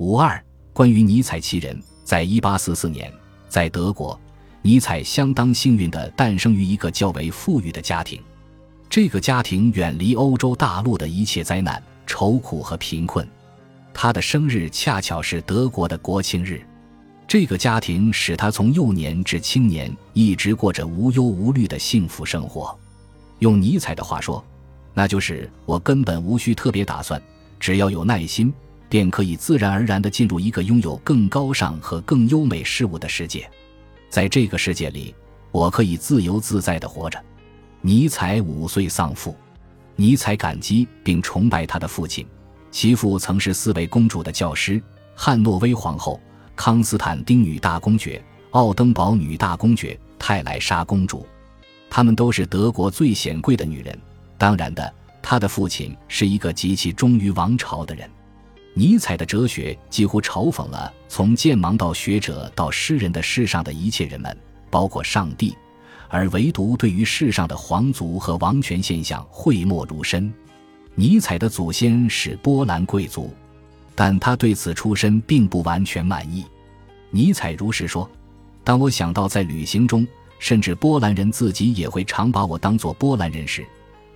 五二，关于尼采其人，在一八四四年，在德国，尼采相当幸运地诞生于一个较为富裕的家庭。这个家庭远离欧洲大陆的一切灾难、愁苦和贫困。他的生日恰巧是德国的国庆日。这个家庭使他从幼年至青年一直过着无忧无虑的幸福生活。用尼采的话说，那就是我根本无需特别打算，只要有耐心，便可以自然而然地进入一个拥有更高尚和更优美事物的世界。在这个世界里，我可以自由自在地活着。尼采五岁丧父，尼采感激并崇拜他的父亲。其父曾是四位公主的教师：汉诺威皇后。康斯坦丁女大公爵、奥登堡女大公爵、泰莱莎公主，她们都是德国最显贵的女人。当然的，他的父亲是一个极其忠于王朝的人。尼采的哲学几乎嘲讽了从剑盲到学者到诗人的世上的一切人们，包括上帝，而唯独对于世上的皇族和王权现象讳莫如深。尼采的祖先是波兰贵族。但他对此出身并不完全满意。尼采如实说：“当我想到在旅行中，甚至波兰人自己也会常把我当作波兰人时，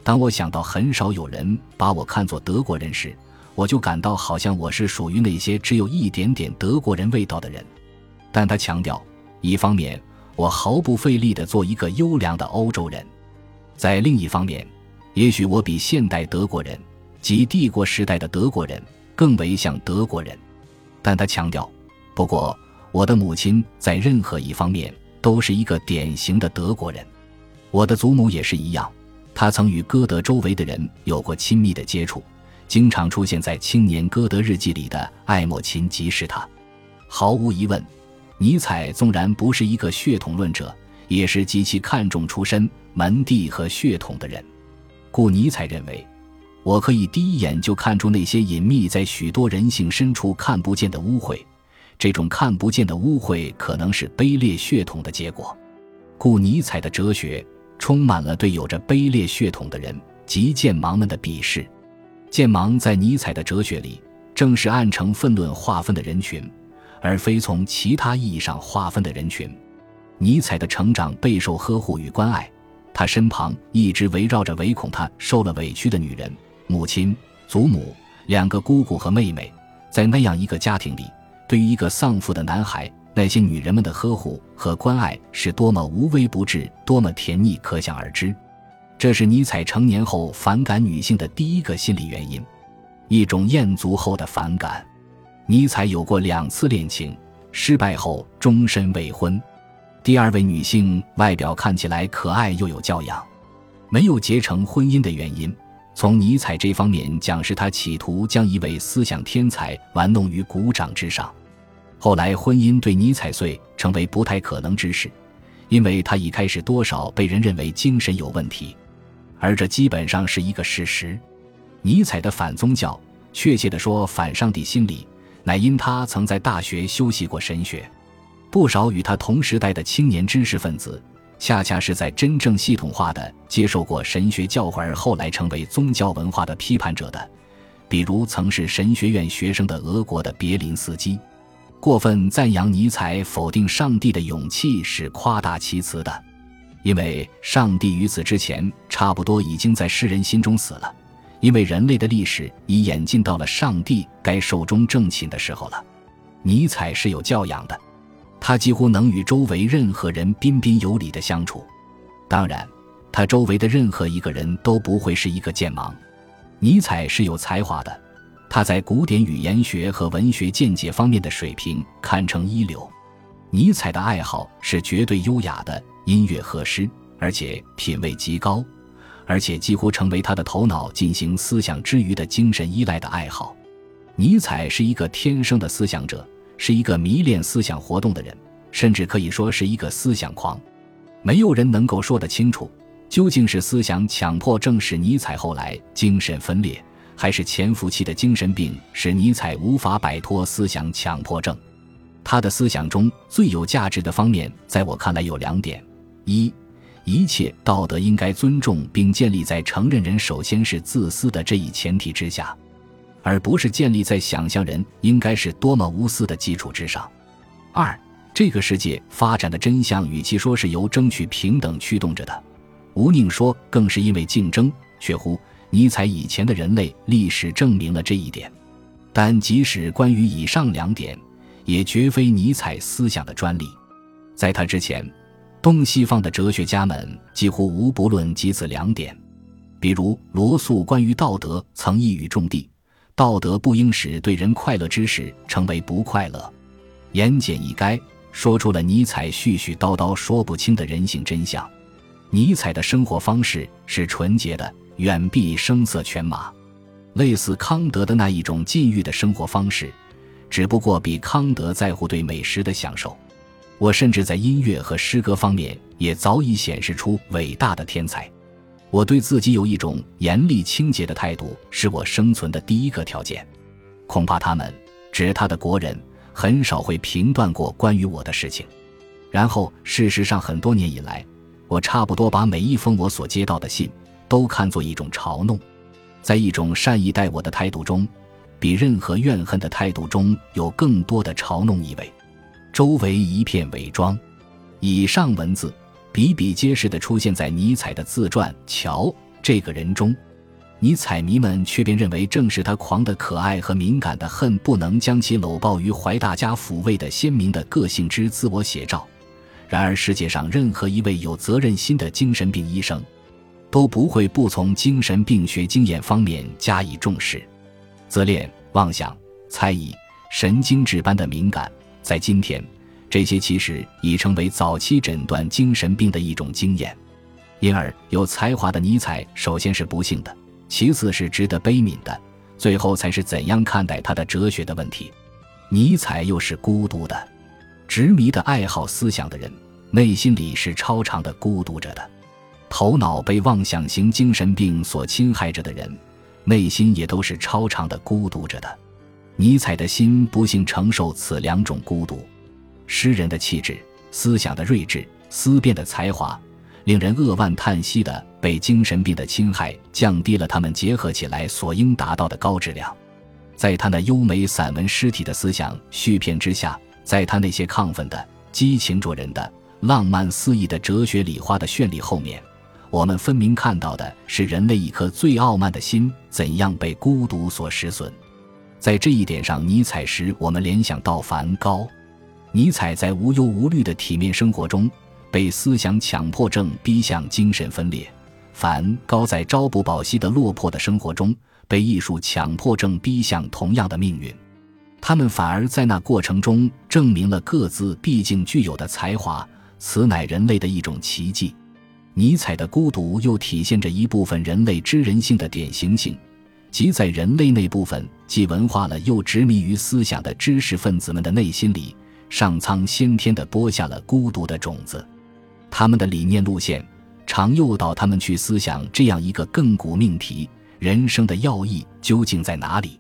当我想到很少有人把我看作德国人时，我就感到好像我是属于那些只有一点点德国人味道的人。”但他强调，一方面我毫不费力地做一个优良的欧洲人，在另一方面，也许我比现代德国人及帝国时代的德国人。更为像德国人，但他强调，不过我的母亲在任何一方面都是一个典型的德国人，我的祖母也是一样，她曾与歌德周围的人有过亲密的接触，经常出现在青年歌德日记里的艾莫琴即是他。毫无疑问，尼采纵然不是一个血统论者，也是极其看重出身、门第和血统的人，故尼采认为。我可以第一眼就看出那些隐秘在许多人性深处看不见的污秽，这种看不见的污秽可能是卑劣血统的结果。故尼采的哲学充满了对有着卑劣血统的人及剑盲们的鄙视。剑芒在尼采的哲学里正是按成分论划分的人群，而非从其他意义上划分的人群。尼采的成长备受呵护与关爱，他身旁一直围绕着唯恐他受了委屈的女人。母亲、祖母、两个姑姑和妹妹，在那样一个家庭里，对于一个丧父的男孩，那些女人们的呵护和关爱是多么无微不至，多么甜腻，可想而知。这是尼采成年后反感女性的第一个心理原因，一种厌足后的反感。尼采有过两次恋情，失败后终身未婚。第二位女性外表看起来可爱又有教养，没有结成婚姻的原因。从尼采这方面讲，是他企图将一位思想天才玩弄于股掌之上。后来，婚姻对尼采遂成为不太可能之事，因为他一开始多少被人认为精神有问题，而这基本上是一个事实。尼采的反宗教，确切地说反上帝心理，乃因他曾在大学修习过神学。不少与他同时代的青年知识分子。恰恰是在真正系统化的接受过神学教诲而后来成为宗教文化的批判者的，比如曾是神学院学生的俄国的别林斯基，过分赞扬尼采否定上帝的勇气是夸大其词的，因为上帝于此之前差不多已经在世人心中死了，因为人类的历史已演进到了上帝该寿终正寝的时候了。尼采是有教养的。他几乎能与周围任何人彬彬有礼的相处，当然，他周围的任何一个人都不会是一个剑盲。尼采是有才华的，他在古典语言学和文学见解方面的水平堪称一流。尼采的爱好是绝对优雅的音乐和诗，而且品味极高，而且几乎成为他的头脑进行思想之余的精神依赖的爱好。尼采是一个天生的思想者。是一个迷恋思想活动的人，甚至可以说是一个思想狂。没有人能够说得清楚，究竟是思想强迫症使尼采后来精神分裂，还是潜伏期的精神病使尼采无法摆脱思想强迫症。他的思想中最有价值的方面，在我看来有两点：一，一切道德应该尊重并建立在承认人首先是自私的这一前提之下；而不是建立在想象人应该是多么无私的基础之上。二，这个世界发展的真相，与其说是由争取平等驱动着的，吴宁说更是因为竞争。却乎尼采以前的人类历史证明了这一点。但即使关于以上两点，也绝非尼采思想的专利。在他之前，东西方的哲学家们几乎无不论及此两点。比如罗素关于道德曾一语中的：“道德不应使对人快乐之事成为不快乐。”言简意赅，说出了尼采絮絮叨叨说不清的人性真相。尼采的生活方式是纯洁的，远避声色犬马。类似康德的那一种禁欲的生活方式，只不过比康德在乎对美食的享受。我甚至在音乐和诗歌方面也早已显示出伟大的天才。我对自己有一种严厉清洁的态度，是我生存的第一个条件。恐怕他们指他的国人很少会评断过关于我的事情。然后，事实上，很多年以来，我差不多把每一封我所接到的信都看作一种嘲弄。在一种善意待我的态度中，比任何怨恨的态度中有更多的嘲弄意味。周围一片伪装。以上文字比比皆是地出现在尼采的自传《乔》这个人中。尼采迷们却便认为，正是他狂的可爱和敏感的恨不能将其搂抱于怀，大家抚慰的鲜明的个性之自我写照。然而，世界上任何一位有责任心的精神病医生。都不会不从精神病学经验方面加以重视，自恋、妄想、猜疑、神经质般的敏感，在今天，这些其实已成为早期诊断精神病的一种经验。因而，有才华的尼采首先是不幸的，其次是值得悲悯的，最后才是怎样看待他的哲学的问题。尼采又是孤独的，执迷的爱好思想的人，内心里是超长的孤独着的。头脑被妄想型精神病所侵害着的人，内心也都是超长的孤独着的。尼采的心不幸承受此两种孤独。诗人的气质、思想的睿智、思辨的才华，令人扼腕叹息的被精神病的侵害降低了他们结合起来所应达到的高质量。在他那优美散文诗体的思想续片之下，在他那些亢奋的、激情灼人的、浪漫肆意的哲学礼花的绚丽后面。我们分明看到的是人类一颗最傲慢的心怎样被孤独所蚀损。在这一点上，尼采使我们联想到梵高。尼采在无忧无虑的体面生活中，被思想强迫症逼向精神分裂；梵高在朝不保夕的落魄的生活中，被艺术强迫症逼向同样的命运。他们反而在那过程中证明了各自毕竟具有的才华，此乃人类的一种奇迹。尼采的孤独又体现着一部分人类知人性的典型性，即在人类那部分既文化了又执迷于思想的知识分子们的内心里，上苍先天的播下了孤独的种子。他们的理念路线常诱导他们去思想这样一个亘古命题：人生的要义究竟在哪里？